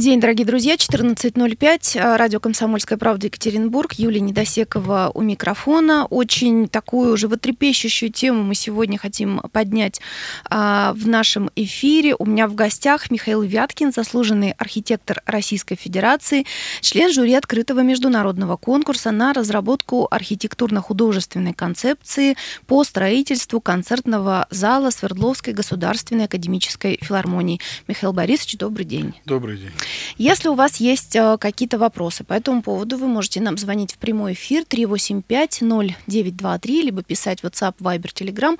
день, дорогие друзья. 14.05. А, радио «Комсомольская правда» Екатеринбург. Юлия Недосекова у микрофона. Очень такую животрепещущую тему мы сегодня хотим поднять а, в нашем эфире. У меня в гостях Михаил Вяткин, заслуженный архитектор Российской Федерации, член жюри открытого международного конкурса на разработку архитектурно-художественной концепции по строительству концертного зала Свердловской государственной академической филармонии. Михаил Борисович, добрый день. Добрый день. Если у вас есть э, какие-то вопросы по этому поводу, вы можете нам звонить в прямой эфир 385-0923, либо писать WhatsApp, Viber, Telegram,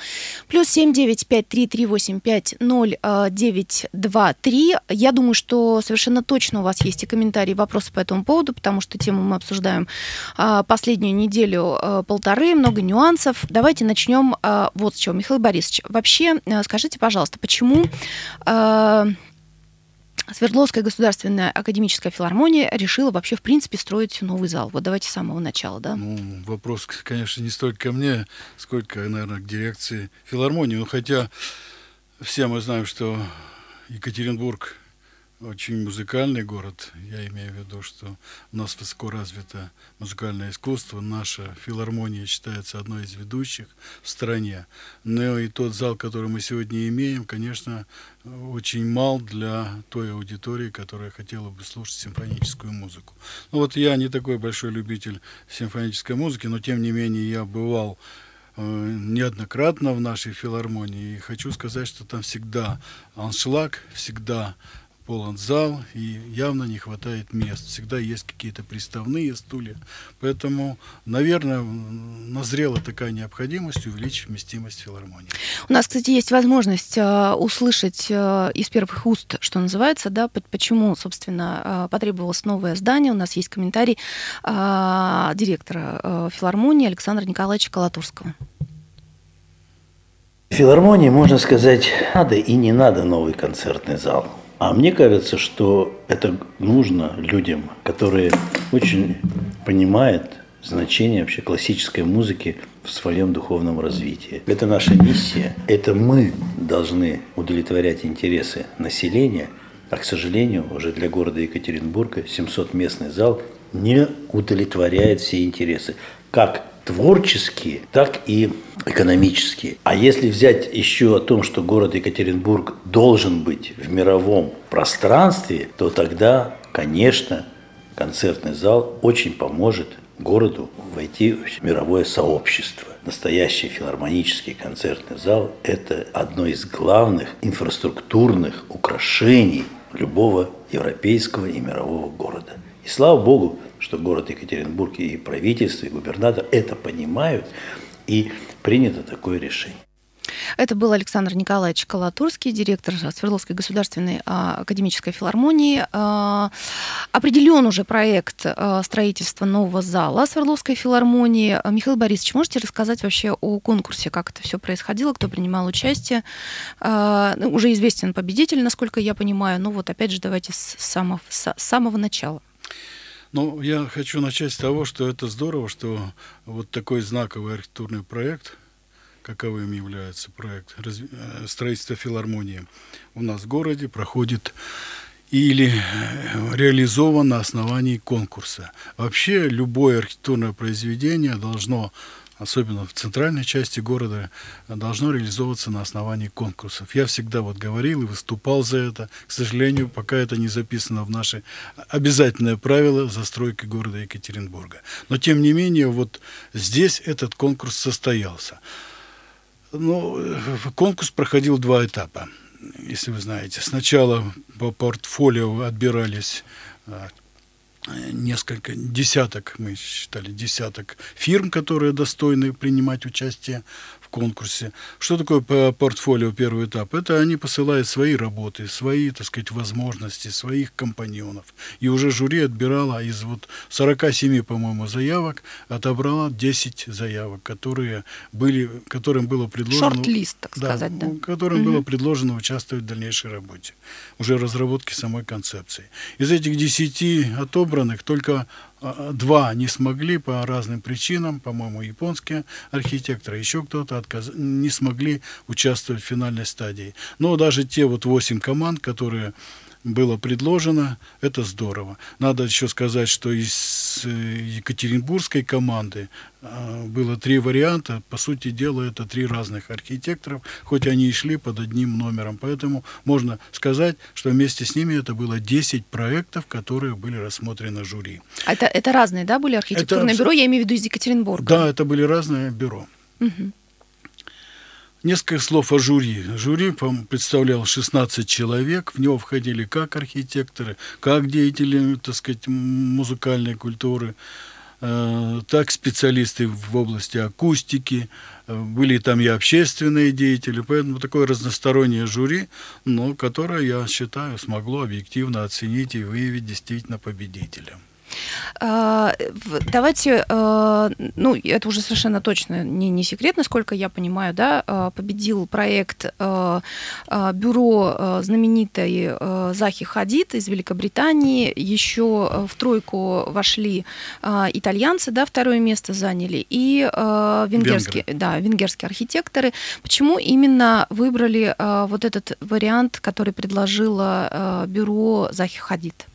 плюс 7953-385-0923. Я думаю, что совершенно точно у вас есть и комментарии, и вопросы по этому поводу, потому что тему мы обсуждаем э, последнюю неделю э, полторы, много нюансов. Давайте начнем вот с чего. Михаил Борисович, вообще скажите, пожалуйста, почему Свердловская государственная академическая филармония решила вообще, в принципе, строить новый зал. Вот давайте с самого начала, да? Ну, вопрос, конечно, не столько ко мне, сколько, наверное, к дирекции филармонии. Ну, хотя все мы знаем, что Екатеринбург очень музыкальный город. Я имею в виду, что у нас высоко развито музыкальное искусство. Наша филармония считается одной из ведущих в стране. Но и тот зал, который мы сегодня имеем, конечно, очень мал для той аудитории, которая хотела бы слушать симфоническую музыку. Ну вот я не такой большой любитель симфонической музыки, но тем не менее я бывал э, неоднократно в нашей филармонии. И хочу сказать, что там всегда аншлаг, всегда полон зал, и явно не хватает мест. Всегда есть какие-то приставные стулья. Поэтому, наверное, назрела такая необходимость увеличить вместимость филармонии. У нас, кстати, есть возможность э, услышать э, из первых уст, что называется, да, почему, собственно, э, потребовалось новое здание. У нас есть комментарий э, директора э, филармонии Александра Николаевича Калатурского. Филармонии, можно сказать, надо и не надо новый концертный зал. А мне кажется, что это нужно людям, которые очень понимают значение вообще классической музыки в своем духовном развитии. Это наша миссия. Это мы должны удовлетворять интересы населения. А, к сожалению, уже для города Екатеринбурга 700-местный зал не удовлетворяет все интересы. Как творческие, так и экономические. А если взять еще о том, что город Екатеринбург должен быть в мировом пространстве, то тогда, конечно, концертный зал очень поможет городу войти в мировое сообщество. Настоящий филармонический концертный зал – это одно из главных инфраструктурных украшений любого европейского и мирового города. И слава Богу, что город Екатеринбург и правительство, и губернатор это понимают, и принято такое решение. Это был Александр Николаевич Калатурский, директор Свердловской государственной а, академической филармонии. А, определен уже проект а, строительства нового зала Свердловской филармонии. Михаил Борисович, можете рассказать вообще о конкурсе, как это все происходило, кто принимал участие? Ну, уже известен победитель, насколько я понимаю. Ну вот опять же давайте с самого, с самого начала. Ну, я хочу начать с того, что это здорово, что вот такой знаковый архитектурный проект, каковым является проект э, строительства филармонии у нас в городе, проходит или э, реализован на основании конкурса. Вообще любое архитектурное произведение должно особенно в центральной части города, должно реализовываться на основании конкурсов. Я всегда вот говорил и выступал за это. К сожалению, пока это не записано в наши обязательные правила застройки города Екатеринбурга. Но тем не менее, вот здесь этот конкурс состоялся. Ну, конкурс проходил два этапа, если вы знаете. Сначала по портфолио отбирались а, несколько, десяток, мы считали, десяток фирм, которые достойны принимать участие конкурсе. Что такое портфолио первый этап? Это они посылают свои работы, свои, так сказать, возможности, своих компаньонов. И уже жюри отбирала из вот 47, по-моему, заявок, отобрала 10 заявок, которые были, которым было предложено... Шорт-лист, так да, сказать, да? Которым угу. было предложено участвовать в дальнейшей работе, уже разработке самой концепции. Из этих 10 отобранных только два не смогли по разным причинам, по-моему, японские архитекторы, еще кто-то отказ... не смогли участвовать в финальной стадии. Но даже те вот восемь команд, которые было предложено, это здорово. Надо еще сказать, что из э, Екатеринбургской команды э, было три варианта. По сути дела, это три разных архитекторов, хоть они и шли под одним номером. Поэтому можно сказать, что вместе с ними это было 10 проектов, которые были рассмотрены жюри. Это, это разные, да, были архитектурные это... бюро? Я имею в виду из Екатеринбурга. Да, это были разные бюро. Угу. Несколько слов о жюри. Жюри представлял 16 человек, в него входили как архитекторы, как деятели, так сказать, музыкальной культуры, э, так специалисты в области акустики, э, были там и общественные деятели, поэтому такое разностороннее жюри, но которое, я считаю, смогло объективно оценить и выявить действительно победителя. А, давайте, а, ну, это уже совершенно точно не, не секрет, насколько я понимаю, да, а, победил проект бюро знаменитой Захи Хадид из Великобритании. Еще в тройку вошли итальянцы, да, второе место заняли, и венгерские, Венгры. да, венгерские архитекторы. Почему именно выбрали вот этот вариант, который предложило бюро Захи Хадид?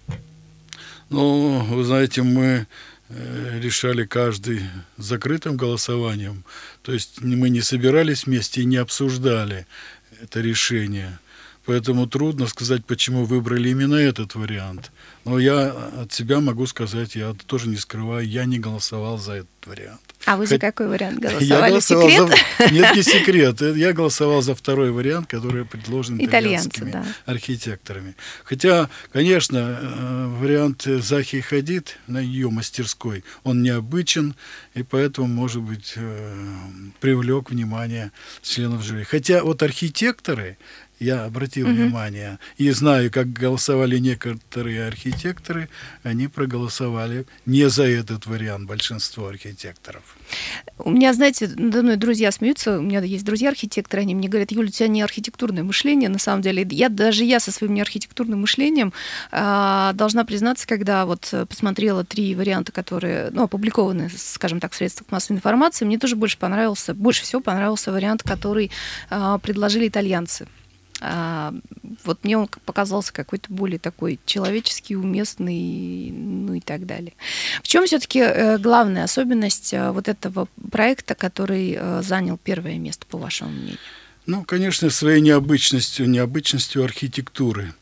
Ну, вы знаете, мы э, решали каждый закрытым голосованием. То есть мы не собирались вместе и не обсуждали это решение. Поэтому трудно сказать, почему выбрали именно этот вариант. Но я от себя могу сказать, я тоже не скрываю, я не голосовал за этот вариант. А вы за какой вариант голосовали? Я голосовал секрет? За... Нет, не секрет. Я голосовал за второй вариант, который предложен итальянскими да. архитекторами. Хотя, конечно, э, вариант Захи Хадид на ее мастерской, он необычен, и поэтому, может быть, э, привлек внимание членов жюри. Хотя вот архитекторы, я обратил угу. внимание и знаю, как голосовали некоторые архитекторы, они проголосовали не за этот вариант большинство архитекторов. У меня, знаете, надо мной друзья смеются, у меня есть друзья-архитекторы, они мне говорят, Юля, у тебя не архитектурное мышление, на самом деле. Я даже я со своим неархитектурным мышлением э, должна признаться, когда вот посмотрела три варианта, которые ну, опубликованы, скажем так, в средствах массовой информации, мне тоже больше понравился, больше всего понравился вариант, который э, предложили итальянцы. А, вот мне он показался какой-то более такой человеческий, уместный, ну и так далее. В чем все-таки э, главная особенность э, вот этого проекта, который э, занял первое место, по вашему мнению? Ну, конечно, своей необычностью, необычностью архитектуры.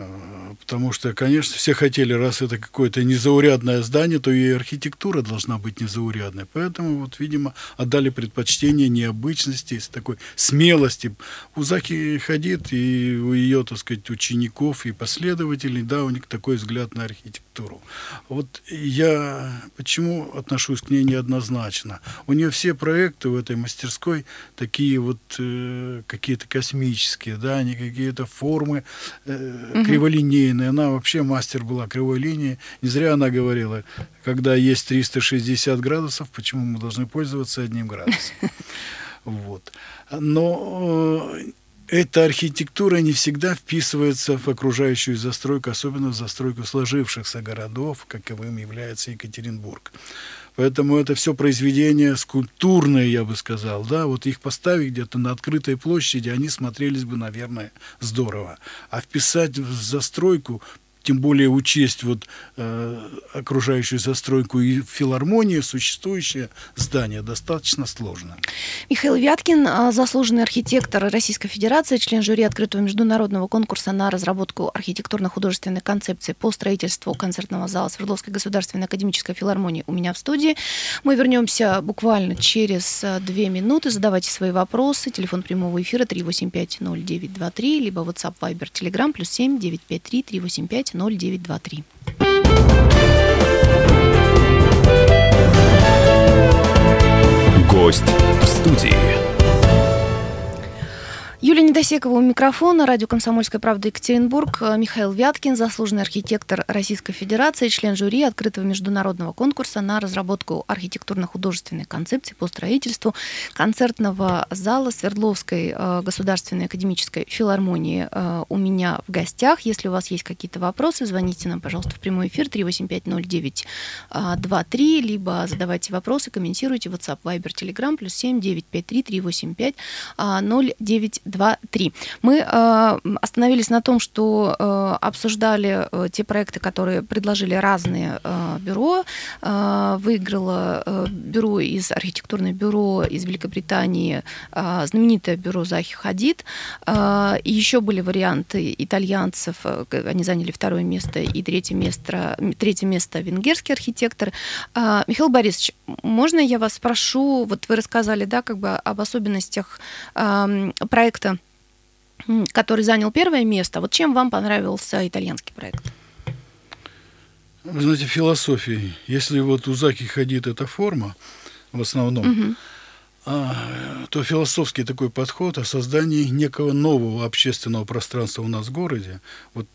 А, потому что, конечно, все хотели, раз это какое-то незаурядное здание, то и архитектура должна быть незаурядной. Поэтому, вот, видимо, отдали предпочтение необычности, такой смелости. У Заки Хадид и у ее, так сказать, учеников и последователей, да, у них такой взгляд на архитектуру. Вот я почему отношусь к ней неоднозначно? У нее все проекты в этой мастерской такие вот э, какие-то космические, да, они какие-то формы э, криволинейная. Она вообще мастер была кривой линии. Не зря она говорила, когда есть 360 градусов, почему мы должны пользоваться одним градусом. Вот. Но э, эта архитектура не всегда вписывается в окружающую застройку, особенно в застройку сложившихся городов, каковым является Екатеринбург. Поэтому это все произведения скульптурные, я бы сказал. Да? Вот их поставить где-то на открытой площади, они смотрелись бы, наверное, здорово. А вписать в застройку тем более учесть вот э, окружающую застройку и филармонию, существующее здание достаточно сложно. Михаил Вяткин, а, заслуженный архитектор Российской Федерации, член жюри открытого международного конкурса на разработку архитектурно-художественной концепции по строительству концертного зала Свердловской государственной академической филармонии у меня в студии. Мы вернемся буквально через э, две минуты. Задавайте свои вопросы. Телефон прямого эфира 3850923, либо WhatsApp, Viber, Telegram, плюс 7 953 385 0923. Недосекова у микрофона, радио «Комсомольская правда» Екатеринбург, э, Михаил Вяткин, заслуженный архитектор Российской Федерации, член жюри открытого международного конкурса на разработку архитектурно-художественной концепции по строительству концертного зала Свердловской э, государственной академической филармонии э, у меня в гостях. Если у вас есть какие-то вопросы, звоните нам, пожалуйста, в прямой эфир 3850923, либо задавайте вопросы, комментируйте WhatsApp, Viber, Telegram, плюс 7 953 385 09 2-3. три. Мы остановились на том, что обсуждали те проекты, которые предложили разные бюро. Выиграло бюро из архитектурное бюро из Великобритании, знаменитое бюро Захи Хадид. Еще были варианты итальянцев, они заняли второе место, и третье место, третье место венгерский архитектор. Михаил Борисович, можно я вас спрошу, вот вы рассказали, да, как бы об особенностях э, проекта, который занял первое место. Вот чем вам понравился итальянский проект? Вы знаете, философии. Если вот у Заки ходит эта форма, в основном, угу. а, то философский такой подход о создании некого нового общественного пространства у нас в городе, вот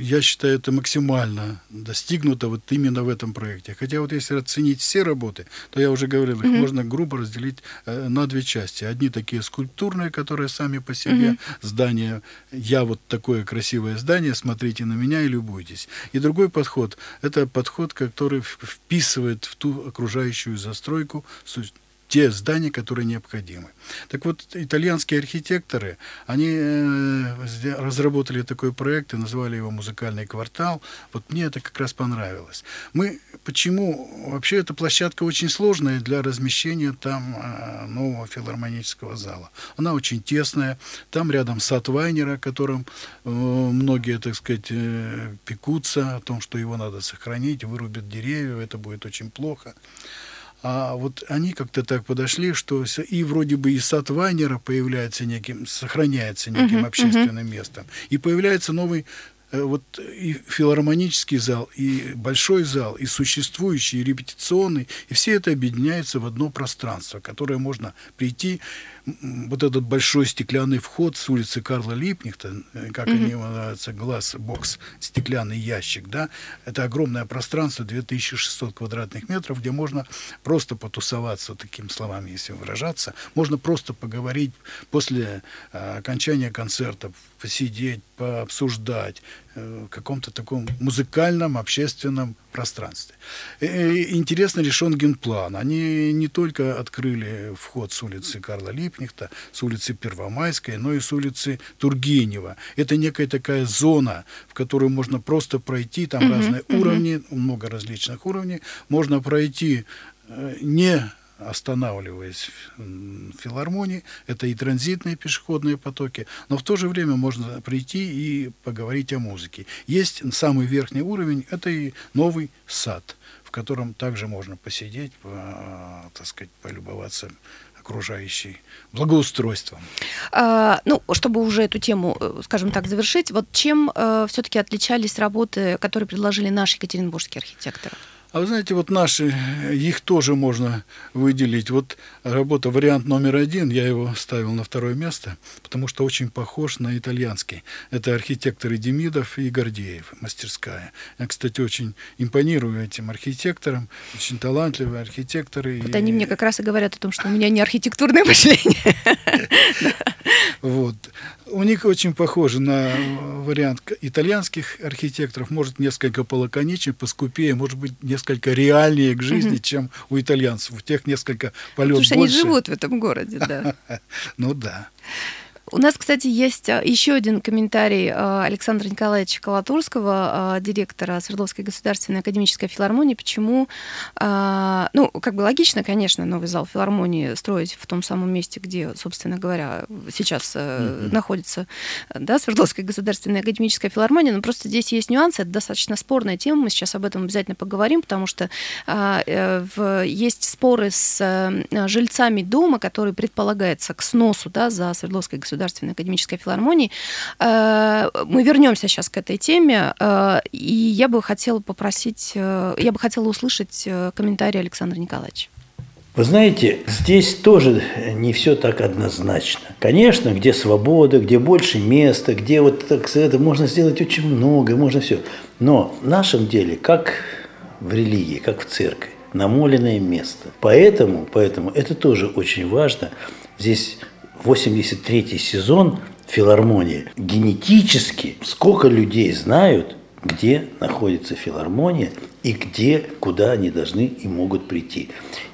я считаю, это максимально достигнуто вот именно в этом проекте. Хотя вот если оценить все работы, то я уже говорил, их mm-hmm. можно грубо разделить э, на две части. Одни такие скульптурные, которые сами по себе mm-hmm. здания. Я вот такое красивое здание, смотрите на меня и любуйтесь. И другой подход, это подход, который вписывает в ту окружающую застройку те здания, которые необходимы. Так вот, итальянские архитекторы, они э, разработали такой проект и назвали его «Музыкальный квартал». Вот мне это как раз понравилось. Мы, почему? Вообще, эта площадка очень сложная для размещения там э, нового филармонического зала. Она очень тесная. Там рядом сад Вайнера, о котором э, многие, так сказать, пекутся, о том, что его надо сохранить, вырубят деревья, это будет очень плохо. А вот они как-то так подошли, что и вроде бы и сад Вайнера появляется неким, сохраняется неким uh-huh, общественным uh-huh. местом, и появляется новый э, вот и филармонический зал, и большой зал, и существующий, и репетиционный, и все это объединяется в одно пространство, которое можно прийти вот этот большой стеклянный вход с улицы Карла Липнихта, э, как mm-hmm. они его называются, глаз, бокс, стеклянный ящик, да, это огромное пространство, 2600 квадратных метров, где можно просто потусоваться, такими словами, если выражаться, можно просто поговорить после а, окончания концерта, посидеть, пообсуждать э, каком-то таком музыкальном, общественном пространстве. И, интересно решен генплан. Они не только открыли вход с улицы Карла Липнихта, с улицы Первомайской, но и с улицы Тургенева. Это некая такая зона, в которую можно просто пройти, там uh-huh, разные uh-huh. уровни, много различных уровней. Можно пройти э, не останавливаясь в филармонии. Это и транзитные пешеходные потоки, но в то же время можно прийти и поговорить о музыке. Есть самый верхний уровень, это и новый сад, в котором также можно посидеть, по, так сказать, полюбоваться окружающей благоустройством. А, ну, чтобы уже эту тему, э, скажем так, завершить, вот чем э, все-таки отличались работы, которые предложили наши екатеринбургские архитекторы? А вы знаете, вот наши, их тоже можно выделить. Вот работа, вариант номер один, я его ставил на второе место, потому что очень похож на итальянский. Это архитекторы Демидов и Гордеев, мастерская. Я, кстати, очень импонирую этим архитекторам, очень талантливые архитекторы. Вот и... они мне как раз и говорят о том, что у меня не архитектурное мышление. Вот. У них очень похоже на вариант итальянских архитекторов, может, несколько полаконичнее, поскупее, может быть, несколько реальнее к жизни, чем у итальянцев. У тех несколько полет Потому больше. они живут в этом городе, да. Ну да. У нас, кстати, есть а, еще один комментарий а, Александра Николаевича Колотурского, а, директора Свердловской государственной академической филармонии. Почему? Ну, как бы логично, конечно, новый зал филармонии строить в том самом месте, где, собственно говоря, сейчас mm-hmm. находится да, Свердловская государственная академическая филармония, но просто здесь есть нюансы, это достаточно спорная тема, мы сейчас об этом обязательно поговорим, потому что э, есть споры с жильцами дома, который предполагается к сносу да, за Свердловской государственной Государственной академической филармонии. Э, мы вернемся сейчас к этой теме, э, и я бы хотела попросить, э, я бы хотела услышать комментарий Александра Николаевича. Вы знаете, здесь тоже не все так однозначно. Конечно, где свобода, где больше места, где вот так сказать, можно сделать очень много, можно все. Но в нашем деле, как в религии, как в церкви, намоленное место. Поэтому, поэтому это тоже очень важно. Здесь 83 сезон филармонии. Генетически сколько людей знают, где находится филармония и где, куда они должны и могут прийти.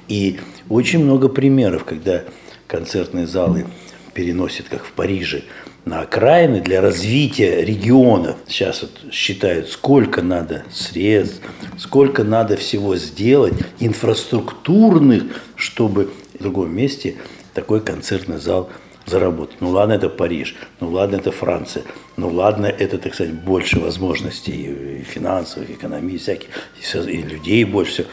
И очень много примеров, когда концертные залы переносит, как в Париже, на окраины для развития регионов. Сейчас вот считают, сколько надо средств, сколько надо всего сделать, инфраструктурных, чтобы в другом месте такой концертный зал заработать. Ну ладно, это Париж, ну ладно, это Франция, ну ладно, это, так сказать, больше возможностей и финансовых, экономических, всяких, и людей больше всего.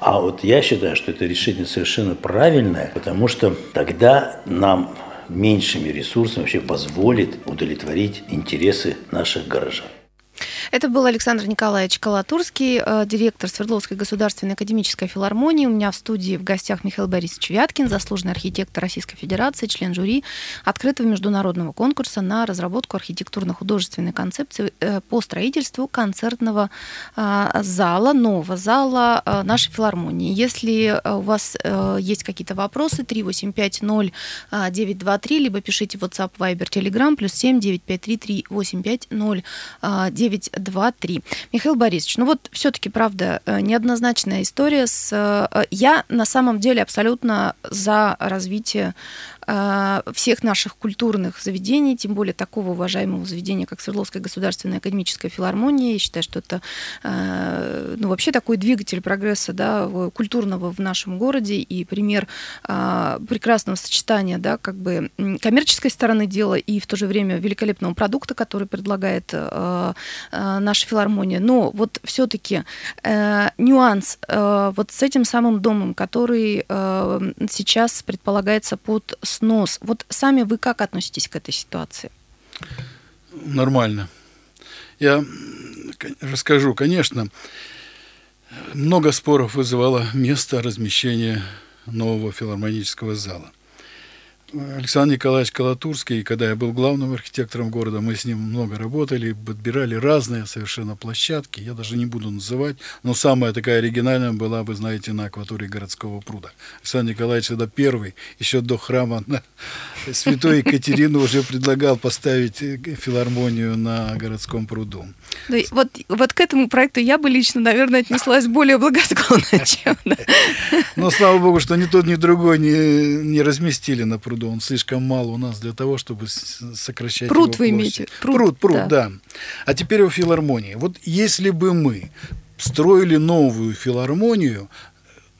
А вот я считаю, что это решение совершенно правильное, потому что тогда нам меньшими ресурсами вообще позволит удовлетворить интересы наших горожан. Это был Александр Николаевич Калатурский, э, директор Свердловской государственной академической филармонии. У меня в студии в гостях Михаил Борисович Вяткин, заслуженный архитектор Российской Федерации, член жюри открытого международного конкурса на разработку архитектурно-художественной концепции э, по строительству концертного э, зала, нового зала нашей филармонии. Если у вас есть какие-то вопросы, 3850923, либо пишите WhatsApp, Viber, Telegram, плюс 7 953 385 09 два, три. Михаил Борисович, ну вот все-таки, правда, э, неоднозначная история с... Э, я на самом деле абсолютно за развитие всех наших культурных заведений, тем более такого уважаемого заведения, как Свердловская государственная академическая филармония. Я считаю, что это а, ну, вообще такой двигатель прогресса да, культурного в нашем городе и пример а, прекрасного сочетания да, как бы коммерческой стороны дела и в то же время великолепного продукта, который предлагает наша филармония. Но вот все-таки э, нюанс э, вот с этим самым домом, который э, сейчас предполагается под снос. Вот сами вы как относитесь к этой ситуации? Нормально. Я расскажу, конечно, много споров вызывало место размещения нового филармонического зала. Александр Николаевич Калатурский, когда я был главным архитектором города, мы с ним много работали, подбирали разные совершенно площадки, я даже не буду называть, но самая такая оригинальная была, вы знаете, на акватории городского пруда. Александр Николаевич это первый, еще до храма на Святой Екатерины уже предлагал поставить филармонию на городском пруду. Да, вот, вот к этому проекту я бы лично, наверное, отнеслась более благосклонно, чем... Но слава богу, что ни тот, ни другой не, не разместили на пруду пруду, он слишком мал у нас для того, чтобы сокращать пруд его вы имеете? Пруд, пруд, пруд да. да. А теперь о филармонии. Вот если бы мы строили новую филармонию,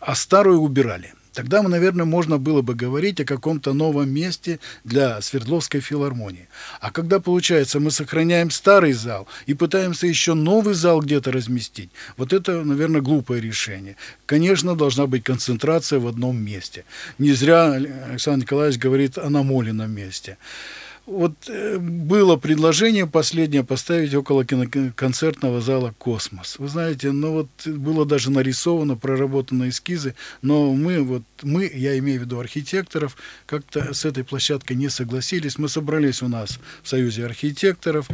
а старую убирали, Тогда, наверное, можно было бы говорить о каком-то новом месте для Свердловской филармонии. А когда, получается, мы сохраняем старый зал и пытаемся еще новый зал где-то разместить, вот это, наверное, глупое решение. Конечно, должна быть концентрация в одном месте. Не зря Александр Николаевич говорит о намоленном месте. Вот э, было предложение последнее поставить около концертного зала «Космос». Вы знаете, ну вот было даже нарисовано, проработаны эскизы, но мы, вот мы, я имею в виду архитекторов, как-то с этой площадкой не согласились. Мы собрались у нас в Союзе архитекторов,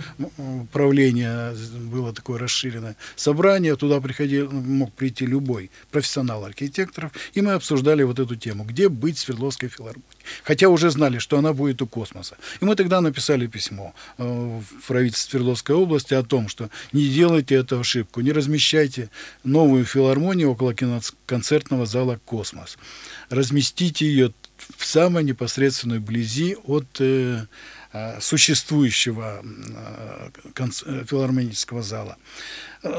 правление было такое расширенное собрание, туда приходил, мог прийти любой профессионал архитекторов, и мы обсуждали вот эту тему, где быть Свердловской филармонией. Хотя уже знали, что она будет у космоса. И мы тогда написали письмо э, в правительство Свердловской области о том, что не делайте эту ошибку, не размещайте новую филармонию около концертного зала «Космос». Разместите ее в самой непосредственной близи от э, э существующего э, филармонического зала.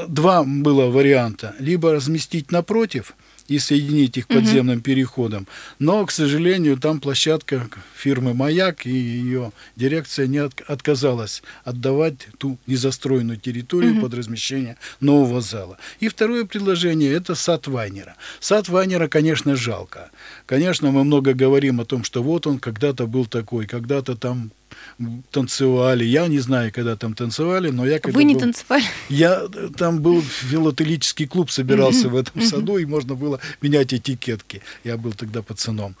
Два было варианта. Либо разместить напротив – и соединить их подземным угу. переходом. Но, к сожалению, там площадка фирмы «Маяк», и ее дирекция не от, отказалась отдавать ту незастроенную территорию угу. под размещение нового зала. И второе предложение – это сад Вайнера. Сад Вайнера, конечно, жалко. Конечно, мы много говорим о том, что вот он когда-то был такой, когда-то там танцевали. Я не знаю, когда там танцевали, но я когда Вы не был, танцевали? Я там был филателический клуб, собирался в этом саду, и можно было менять этикетки. Я был тогда пацаном.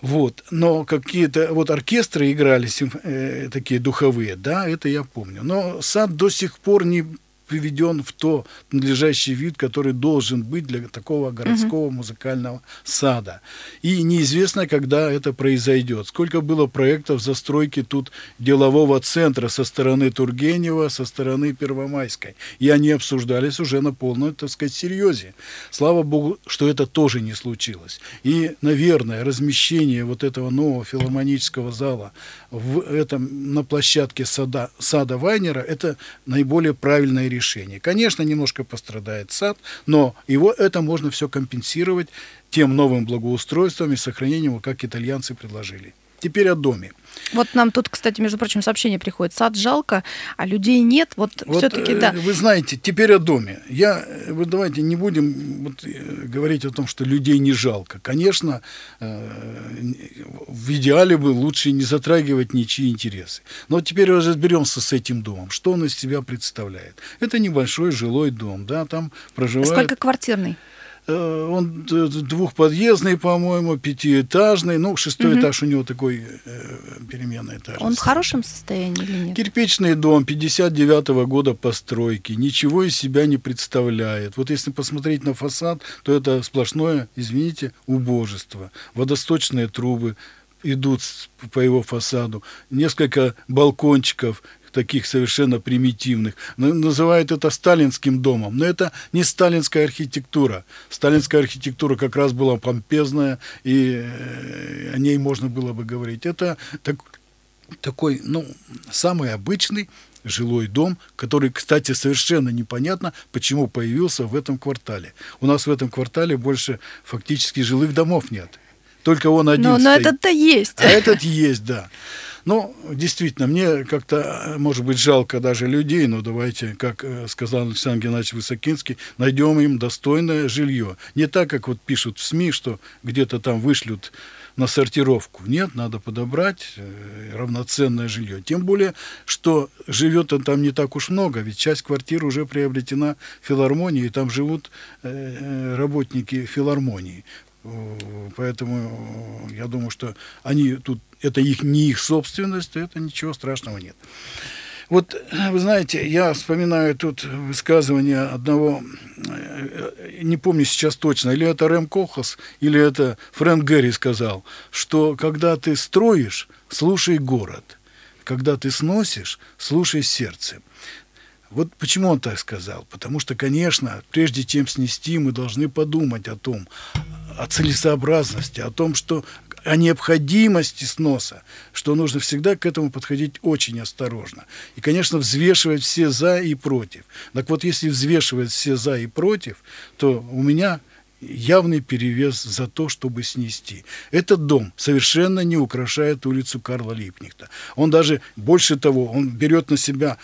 Вот. Но какие-то вот оркестры играли э, такие духовые, да, это я помню. Но сад до сих пор не приведен в то надлежащий вид, который должен быть для такого городского угу. музыкального сада. И неизвестно, когда это произойдет. Сколько было проектов застройки тут делового центра со стороны Тургенева, со стороны Первомайской. И они обсуждались уже на полном, так сказать, серьезе. Слава богу, что это тоже не случилось. И, наверное, размещение вот этого нового филармонического зала в этом, на площадке сада, сада Вайнера – это наиболее правильное решение. Конечно, немножко пострадает сад, но его это можно все компенсировать тем новым благоустройством и сохранением, как итальянцы предложили. Теперь о доме. Вот нам тут, кстати, между прочим, сообщение приходит. Сад жалко, а людей нет. Вот, вот все-таки, да. Э, вы знаете, теперь о доме. Я, э, вот давайте не будем вот, э, говорить о том, что людей не жалко. Конечно, в идеале бы лучше не затрагивать ничьи интересы. Но теперь разберемся с этим домом. Что он из себя представляет? Это небольшой жилой дом, да, там проживает... Сколько квартирный? Э, он двухподъездный, по-моему, пятиэтажный. Ну, шестой угу. этаж у него такой э, переменный этаж. Он в хорошем состоянии или нет? Кирпичный дом 59-го года постройки. Ничего из себя не представляет. Вот если посмотреть на фасад, то это сплошное, извините, убожество. Водосточные трубы идут по его фасаду. Несколько балкончиков, таких совершенно примитивных. Называют это сталинским домом. Но это не сталинская архитектура. Сталинская архитектура как раз была помпезная, и э, о ней можно было бы говорить. Это так, такой, ну, самый обычный жилой дом, который, кстати, совершенно непонятно, почему появился в этом квартале. У нас в этом квартале больше фактически жилых домов нет. Только он один но. Но этот-то есть. А этот есть, да. Ну, действительно, мне как-то, может быть, жалко даже людей, но давайте, как э, сказал Александр Геннадьевич Высокинский, найдем им достойное жилье. Не так, как вот пишут в СМИ, что где-то там вышлют на сортировку. Нет, надо подобрать э, равноценное жилье. Тем более, что живет он там не так уж много, ведь часть квартир уже приобретена в филармонии, и там живут э, работники филармонии. Поэтому я думаю, что они тут, это их, не их собственность, это ничего страшного нет. Вот, вы знаете, я вспоминаю тут высказывание одного, э, не помню сейчас точно, или это Рэм Кохас, или это Фрэнк Гэри сказал, что когда ты строишь, слушай город, когда ты сносишь, слушай сердце. Вот почему он так сказал? Потому что, конечно, прежде чем снести, мы должны подумать о том, о целесообразности, о том, что о необходимости сноса, что нужно всегда к этому подходить очень осторожно. И, конечно, взвешивать все за и против. Так вот, если взвешивать все за и против, то у меня явный перевес за то, чтобы снести. Этот дом совершенно не украшает улицу Карла Липнихта. Он даже, больше того, он берет на себя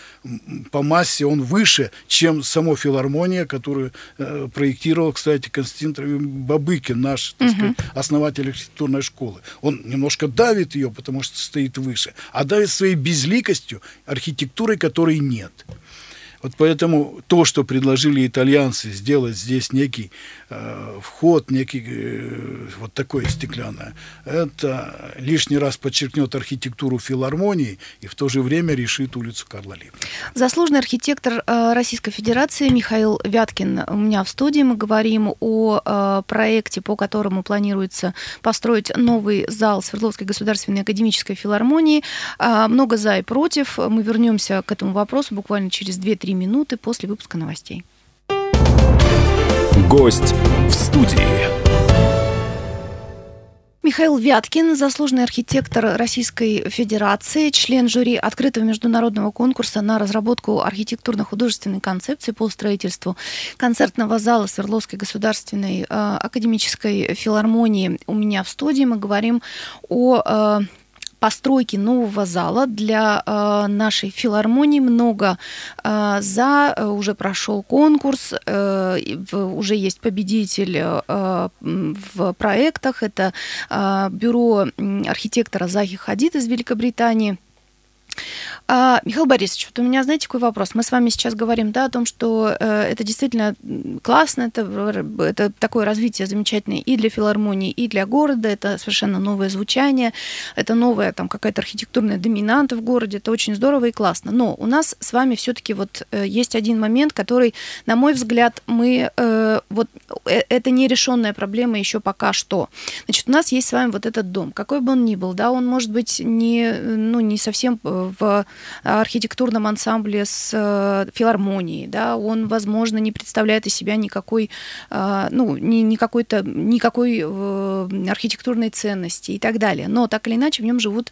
по массе, он выше, чем само филармония, которую э, проектировал, кстати, Константин Бабыкин, наш, так сказать, основатель архитектурной школы. Он немножко давит ее, потому что стоит выше, а давит своей безликостью архитектурой, которой нет. Вот поэтому то, что предложили итальянцы сделать здесь некий э, вход, некий э, вот такое стеклянное, это лишний раз подчеркнет архитектуру филармонии и в то же время решит улицу Карла Липа. Заслуженный архитектор э, Российской Федерации Михаил Вяткин у меня в студии. Мы говорим о э, проекте, по которому планируется построить новый зал Свердловской государственной академической филармонии. Э, много за и против. Мы вернемся к этому вопросу буквально через 2-3 3 минуты после выпуска новостей. Гость в студии. Михаил Вяткин, заслуженный архитектор Российской Федерации, член жюри открытого международного конкурса на разработку архитектурно-художественной концепции по строительству концертного зала Свердловской государственной э, академической филармонии. У меня в студии мы говорим о э, постройки нового зала для э, нашей филармонии много э, за. Э, уже прошел конкурс, э, уже есть победитель э, в проектах. Это э, бюро архитектора Захи Хадид из Великобритании. А, Михаил Борисович, вот у меня, знаете, какой вопрос? Мы с вами сейчас говорим, да, о том, что э, это действительно классно, это, это такое развитие замечательное и для филармонии, и для города, это совершенно новое звучание, это новая там какая-то архитектурная доминанта в городе, это очень здорово и классно. Но у нас с вами все-таки вот э, есть один момент, который, на мой взгляд, мы э, вот э, это нерешенная проблема еще пока что. Значит, у нас есть с вами вот этот дом, какой бы он ни был, да, он может быть не, ну, не совсем в архитектурном ансамбле с э, филармонией, да, он, возможно, не представляет из себя никакой, э, ну, ни, какой-то, никакой э, архитектурной ценности и так далее. Но так или иначе в нем живут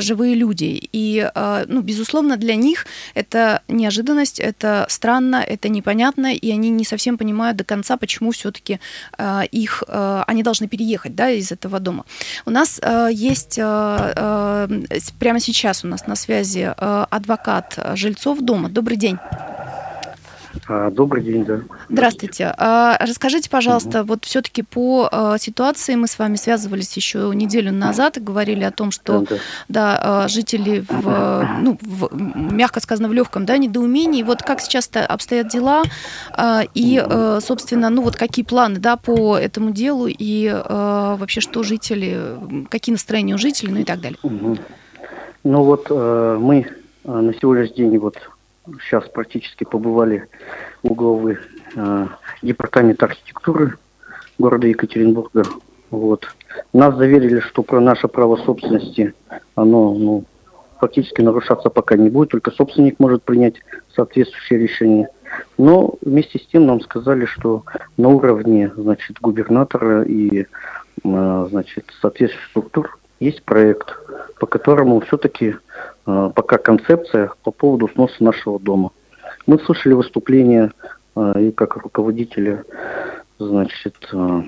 живые люди. И, ну, безусловно, для них это неожиданность, это странно, это непонятно, и они не совсем понимают до конца, почему все-таки их, они должны переехать, да, из этого дома. У нас есть прямо сейчас у нас на связи Э, адвокат жильцов дома. Добрый день. А, добрый день, да. Здравствуйте. А, расскажите, пожалуйста, угу. вот все-таки по а, ситуации мы с вами связывались еще неделю назад и говорили о том, что да, да жители в, ну, в, мягко сказано, в легком да, недоумении. Вот как сейчас обстоят дела и, собственно, ну вот какие планы да, по этому делу и вообще что жители, какие настроения у жителей, ну и так далее. Угу. Ну вот э, мы э, на сегодняшний день вот сейчас практически побывали у главы э, департамента архитектуры города Екатеринбурга. Вот. Нас заверили, что про наше право собственности, оно ну, фактически нарушаться пока не будет, только собственник может принять соответствующее решение. Но вместе с тем нам сказали, что на уровне значит, губернатора и э, значит, соответствующих структур есть проект, по которому все-таки э, пока концепция по поводу сноса нашего дома. Мы слышали выступление э, и как руководителя, значит, э,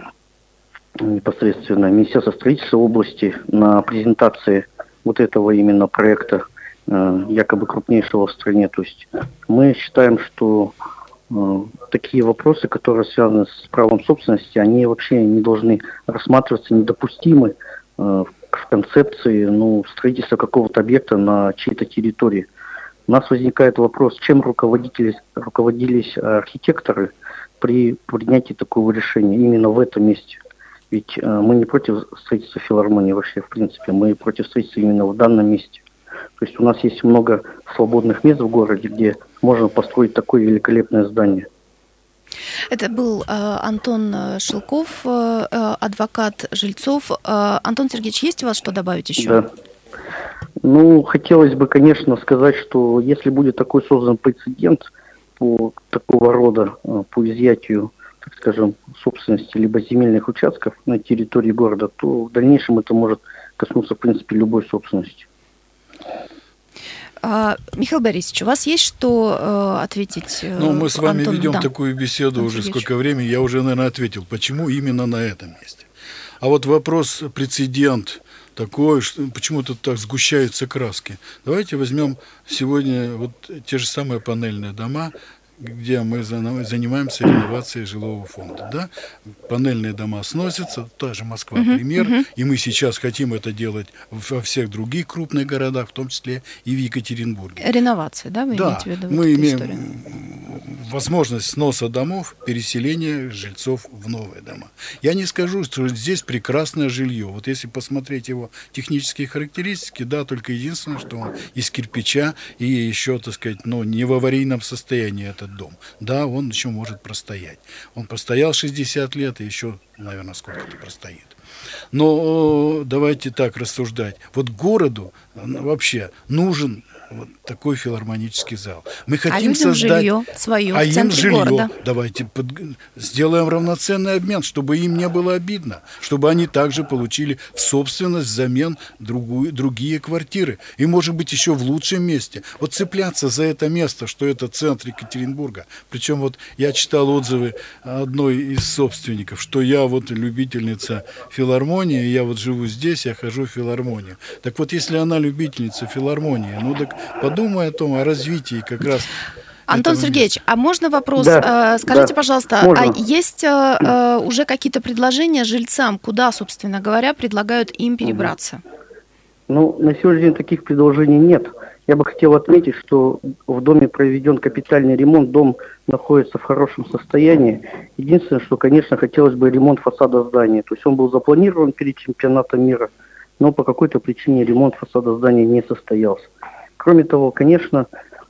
непосредственно Министерства строительства области на презентации вот этого именно проекта, якобы крупнейшего в стране. То есть мы считаем, что такие вопросы, которые связаны с правом собственности, они вообще не должны рассматриваться недопустимы э, в концепции ну, строительства какого-то объекта на чьей-то территории. У нас возникает вопрос, чем руководились, руководились архитекторы при принятии такого решения именно в этом месте. Ведь э, мы не против строительства филармонии вообще, в принципе, мы против строительства именно в данном месте. То есть у нас есть много свободных мест в городе, где можно построить такое великолепное здание – это был э, Антон э, Шелков, э, адвокат жильцов. Антон Сергеевич, есть у вас что добавить еще? Да. Ну, хотелось бы, конечно, сказать, что если будет такой создан прецедент по такого рода, по изъятию, так скажем, собственности либо земельных участков на территории города, то в дальнейшем это может коснуться, в принципе, любой собственности. А, Михаил Борисович, у вас есть что э, ответить? Э, ну, мы с вами Антону? ведем да. такую беседу Антон уже Сергеевич. сколько времени. Я уже, наверное, ответил, почему именно на этом месте. А вот вопрос прецедент такой, что почему тут так сгущаются краски. Давайте возьмем сегодня вот те же самые панельные дома, где мы занимаемся реновацией жилого фонда. Да? Панельные дома сносятся, та же Москва uh-huh, пример, uh-huh. и мы сейчас хотим это делать во всех других крупных городах, в том числе и в Екатеринбурге. Реновация, да, вы да, имеете в виду? мы имеем историю? возможность сноса домов, переселения жильцов в новые дома. Я не скажу, что здесь прекрасное жилье. Вот если посмотреть его технические характеристики, да, только единственное, что он из кирпича и еще, так сказать, ну, не в аварийном состоянии это этот дом. Да, он еще может простоять. Он простоял 60 лет и еще, наверное, сколько-то простоит. Но давайте так рассуждать. Вот городу вообще нужен вот такой филармонический зал. Мы а хотим а создать жилье свое а в им жилье. города. Давайте под... сделаем равноценный обмен, чтобы им не было обидно, чтобы они также получили в собственность взамен другую, другие квартиры. И, может быть, еще в лучшем месте. Вот цепляться за это место, что это центр Екатеринбурга. Причем вот я читал отзывы одной из собственников, что я вот любительница филармонии, я вот живу здесь, я хожу в филармонию. Так вот, если она любительница филармонии, ну так подумай о том, о развитии как раз Антон Сергеевич, места. а можно вопрос? Да, э, Скажите, да, пожалуйста, можно. а есть э, уже какие-то предложения жильцам, куда, собственно говоря, предлагают им перебраться? Ну, на сегодняшний день таких предложений нет. Я бы хотел отметить, что в доме проведен капитальный ремонт, дом находится в хорошем состоянии. Единственное, что, конечно, хотелось бы ремонт фасада здания. То есть он был запланирован перед чемпионатом мира, но по какой-то причине ремонт фасада здания не состоялся. Кроме того, конечно,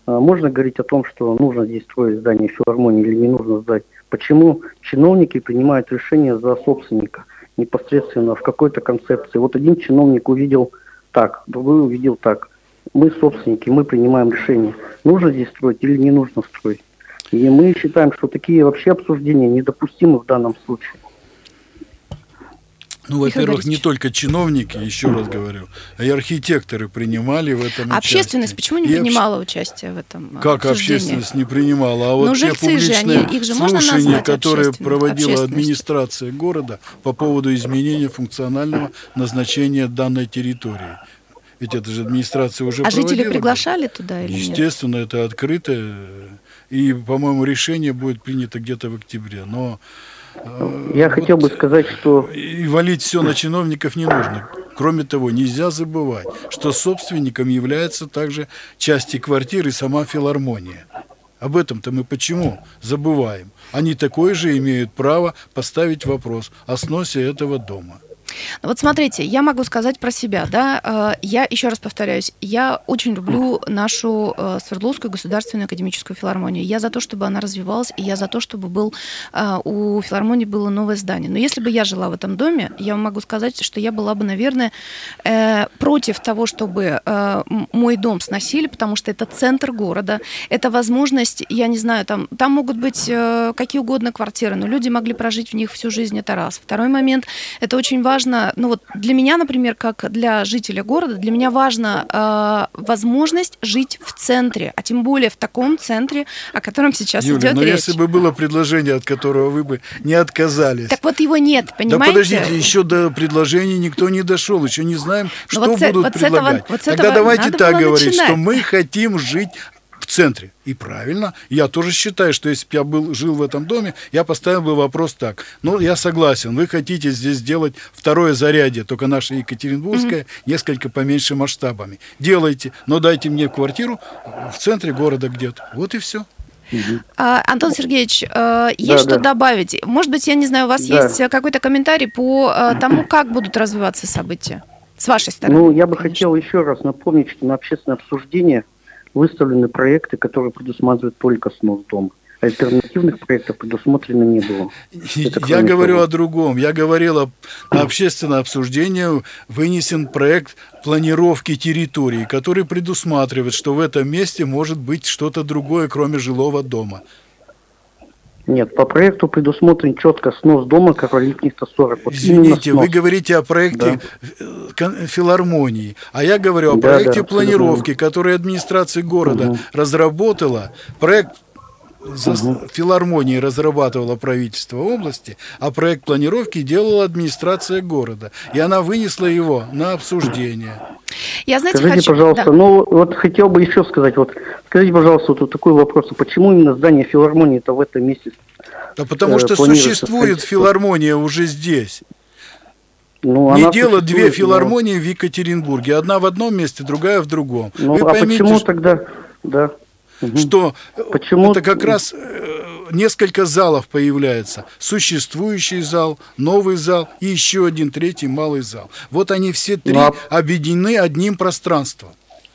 э, можно говорить о том, что нужно здесь строить здание филармонии или не нужно сдать. Почему чиновники принимают решение за собственника непосредственно в какой-то концепции? Вот один чиновник увидел так, другой увидел так. Мы собственники, мы принимаем решение, нужно здесь строить или не нужно строить. И мы считаем, что такие вообще обсуждения недопустимы в данном случае. Ну, во-первых, не только чиновники, еще раз говорю, а и архитекторы принимали в этом Общественность почему не и принимала общ... участие в этом Как общественность не принимала? А вот те публичные же, они, их же слушания, которые проводила администрация города по поводу изменения функционального назначения данной территории. Ведь это же администрация уже А жители приглашали туда или Естественно, нет? это открыто. И, по-моему, решение будет принято где-то в октябре. Но я вот хотел бы сказать, что... И валить все на чиновников не нужно. Кроме того, нельзя забывать, что собственником является также части квартиры сама филармония. Об этом-то мы почему забываем? Они такое же имеют право поставить вопрос о сносе этого дома. Ну вот смотрите, я могу сказать про себя, да, э, я еще раз повторяюсь, я очень люблю нашу э, Свердловскую государственную академическую филармонию. Я за то, чтобы она развивалась, и я за то, чтобы был э, у филармонии было новое здание. Но если бы я жила в этом доме, я могу сказать, что я была бы, наверное, против того, чтобы мой дом сносили, потому что это центр города, это возможность, я не знаю, там, там могут быть какие угодно квартиры, но люди могли прожить в них всю жизнь, это раз. Второй момент, это очень важно важно, ну вот для меня, например, как для жителя города, для меня важна э, возможность жить в центре, а тем более в таком центре, о котором сейчас Юля, идет но речь. если бы было предложение, от которого вы бы не отказались. Так вот его нет, понимаете? Да подождите, еще до предложения никто не дошел, еще не знаем, ну что вот будут вот предлагать. Этого, вот Тогда давайте так говорить, начинать. что мы хотим жить центре. И правильно. Я тоже считаю, что если бы я был, жил в этом доме, я поставил бы вопрос так. Ну, я согласен, вы хотите здесь сделать второе зарядье, только наше Екатеринбургское, mm-hmm. несколько поменьше масштабами. Делайте, но дайте мне квартиру в центре города где-то. Вот и все. А, Антон Сергеевич, э, есть да, что да. добавить? Может быть, я не знаю, у вас да. есть какой-то комментарий по э, тому, как будут развиваться события с вашей стороны? Ну, я бы конечно. хотел еще раз напомнить, что на общественное обсуждение выставлены проекты, которые предусматривают только снос дома. Альтернативных проектов предусмотрено не было. Это я говорю того. о другом. Я говорил о, на общественное обсуждение вынесен проект планировки территории, который предусматривает, что в этом месте может быть что-то другое, кроме жилого дома. Нет, по проекту предусмотрен четко снос дома Каролитних 140. Вот Извините, вы говорите о проекте да. филармонии, а я говорю о да, проекте да, планировки, который администрация города угу. разработала. Проект за угу. филармонии разрабатывала правительство области, а проект планировки делала администрация города. И она вынесла его на обсуждение. Я, знаете, Скажите, хочу... пожалуйста, да. ну вот хотел бы еще сказать, вот скажите, пожалуйста, вот такой вопрос, а почему именно здание филармонии-то в этом месте? Да потому э, что существует филармония уже здесь. Ну, Не дело две филармонии но... в Екатеринбурге. Одна в одном месте, другая в другом. Ну, Вы а поймите, почему что... тогда... Да что Почему? это как раз э, несколько залов появляется. Существующий зал, новый зал и еще один третий малый зал. Вот они все три ну, а... объединены одним пространством.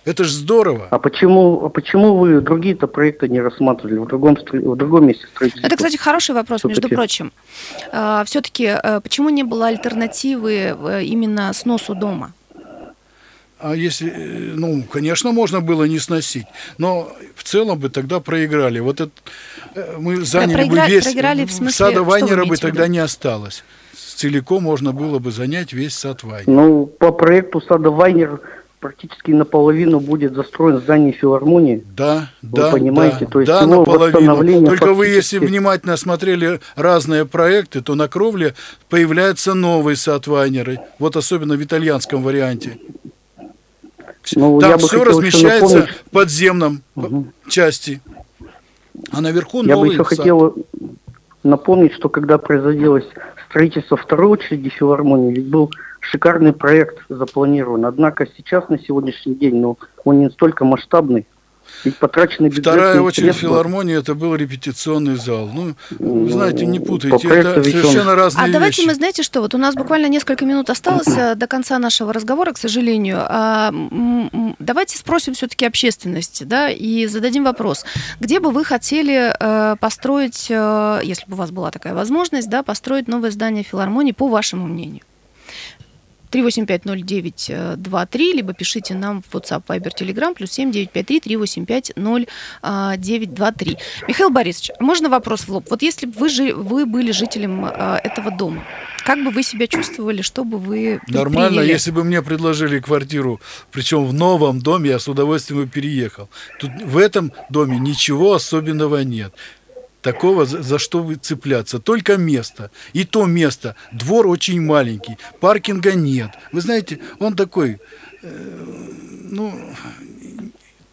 Это же здорово. А почему, а почему вы другие-то проекты не рассматривали в другом, в другом месте строительства? Это, кстати, хороший вопрос, между прочим. А, Все-таки э, почему не было альтернативы э, именно сносу дома? А если, э, ну, конечно, можно было не сносить, но в целом бы тогда проиграли. Вот это, э, мы заняли бы весь... Проиграли в смысле, сада Вайнера бы тогда не осталось. Целиком можно было бы занять весь сад Вайнера. Ну, по проекту сада Вайнер практически наполовину будет застроен здание филармонии. Да, вы да, понимаете, да, то есть да, наполовину. Только фактически... вы, если внимательно смотрели разные проекты, то на кровле появляется новый сад Вайнера. Вот особенно в итальянском варианте. Ну, Там все размещается в подземном угу. части. А наверху Я бы еще сад. хотел напомнить, что когда производилось строительство второй очереди филармонии, ведь был шикарный проект запланирован. Однако сейчас, на сегодняшний день, ну, он не настолько масштабный, ведь потраченный Вторая очередь средства... филармонии это был репетиционный зал. Ну, вы знаете, не путайте, это совершенно разные А вещи. давайте мы, знаете что, вот у нас буквально несколько минут осталось э, до конца нашего разговора, к сожалению. А, давайте спросим все-таки общественности, да, и зададим вопрос. Где бы вы хотели э, построить, э, если бы у вас была такая возможность, да, построить новое здание филармонии, по вашему мнению? 3850923, либо пишите нам в WhatsApp, Viber, Telegram, плюс 7953 385 0923. Михаил Борисович, можно вопрос в лоб? Вот если бы вы, жи, вы были жителем а, этого дома, как бы вы себя чувствовали, что бы вы Нормально, если бы мне предложили квартиру, причем в новом доме, я с удовольствием бы переехал. Тут в этом доме ничего особенного нет такого, за, что цепляться. Только место. И то место. Двор очень маленький. Паркинга нет. Вы знаете, он такой, э, ну,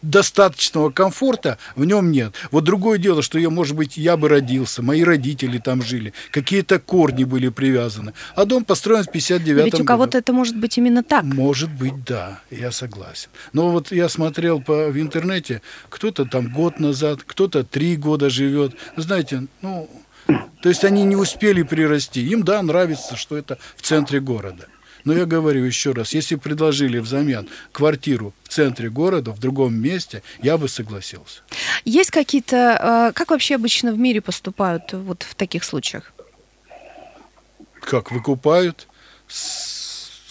достаточного комфорта в нем нет. Вот другое дело, что я, может быть, я бы родился, мои родители там жили, какие-то корни были привязаны. А дом построен в 59 году. Ведь у кого-то это может быть именно так. Может быть, да, я согласен. Но вот я смотрел по, в интернете, кто-то там год назад, кто-то три года живет. Знаете, ну, то есть они не успели прирасти. Им, да, нравится, что это в центре города. Но я говорю еще раз, если предложили взамен квартиру в центре города, в другом месте, я бы согласился. Есть какие-то... Э, как вообще обычно в мире поступают вот в таких случаях? Как выкупают с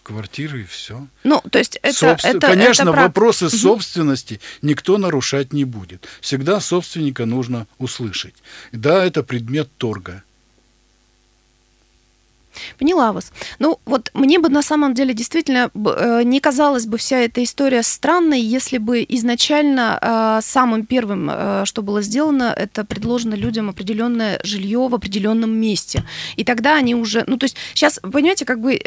квартиры и все. Ну, то есть это, Собствен... это Конечно, это вопросы угу. собственности никто нарушать не будет. Всегда собственника нужно услышать. Да, это предмет торга. Поняла вас. Ну, вот мне бы на самом деле действительно э, не казалась бы вся эта история странной, если бы изначально э, самым первым, э, что было сделано, это предложено людям определенное жилье в определенном месте. И тогда они уже, ну, то есть сейчас, понимаете, как бы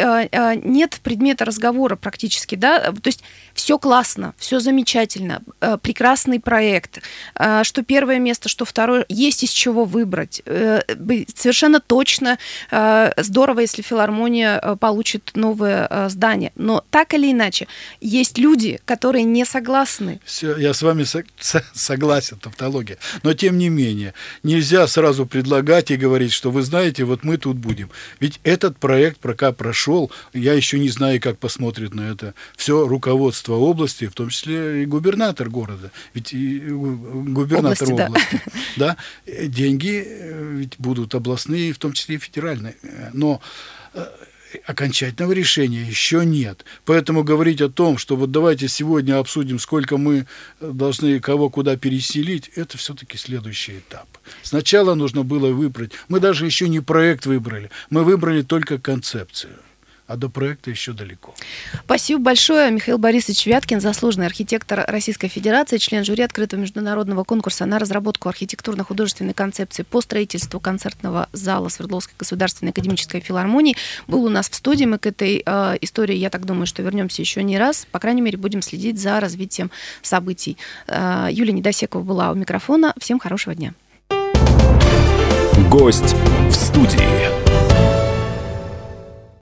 нет предмета разговора практически, да, то есть все классно, все замечательно, прекрасный проект, что первое место, что второе, есть из чего выбрать. Совершенно точно здорово, если филармония э, получит новое э, здание. Но так или иначе, есть люди, которые не согласны. Все, я с вами со- согласен, тавтология. Но тем не менее, нельзя сразу предлагать и говорить, что вы знаете, вот мы тут будем. Ведь этот проект пока прошел, я еще не знаю, как посмотрит на это все руководство области, в том числе и губернатор города. Ведь и губернатор области, области да. да, деньги э, ведь будут областные, в том числе и федеральные. Но окончательного решения еще нет. Поэтому говорить о том, что вот давайте сегодня обсудим, сколько мы э, должны кого куда переселить, это все-таки следующий этап. Сначала нужно было выбрать. Мы даже еще не проект выбрали, мы выбрали только концепцию а до проекта еще далеко. Спасибо большое. Михаил Борисович Вяткин, заслуженный архитектор Российской Федерации, член жюри открытого международного конкурса на разработку архитектурно-художественной концепции по строительству концертного зала Свердловской государственной академической филармонии, был у нас в студии. Мы к этой э, истории, я так думаю, что вернемся еще не раз. По крайней мере, будем следить за развитием событий. Э, Юлия Недосекова была у микрофона. Всем хорошего дня. Гость в студии.